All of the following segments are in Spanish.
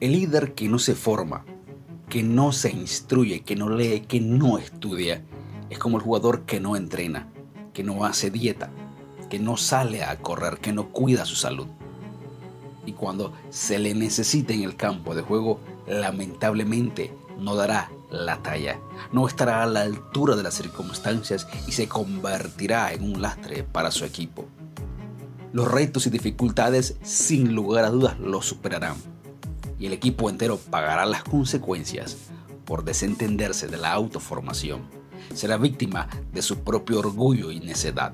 El líder que no se forma, que no se instruye, que no lee, que no estudia, es como el jugador que no entrena, que no hace dieta, que no sale a correr, que no cuida su salud. Y cuando se le necesite en el campo de juego, lamentablemente no dará la talla, no estará a la altura de las circunstancias y se convertirá en un lastre para su equipo. Los retos y dificultades sin lugar a dudas lo superarán y el equipo entero pagará las consecuencias por desentenderse de la autoformación. Será víctima de su propio orgullo y necedad.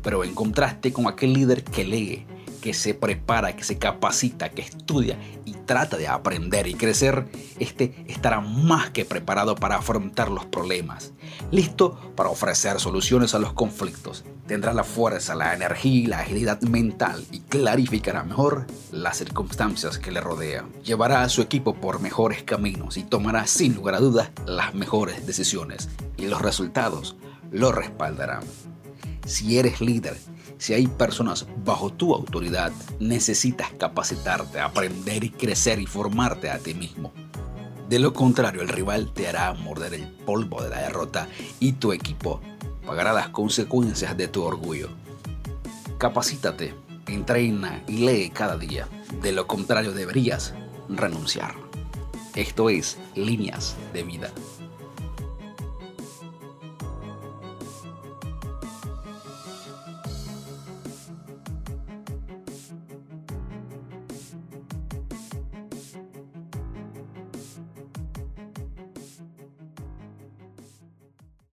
Pero en contraste con aquel líder que lee, que se prepara, que se capacita, que estudia y trata de aprender y crecer, este estará más que preparado para afrontar los problemas, listo para ofrecer soluciones a los conflictos. Tendrá la fuerza, la energía y la agilidad mental y clarificará mejor las circunstancias que le rodean. Llevará a su equipo por mejores caminos y tomará sin lugar a dudas las mejores decisiones y los resultados lo respaldarán. Si eres líder, si hay personas bajo tu autoridad, necesitas capacitarte, aprender y crecer y formarte a ti mismo. De lo contrario, el rival te hará morder el polvo de la derrota y tu equipo pagará las consecuencias de tu orgullo. Capacítate, entrena y lee cada día. De lo contrario, deberías renunciar. Esto es Líneas de Vida.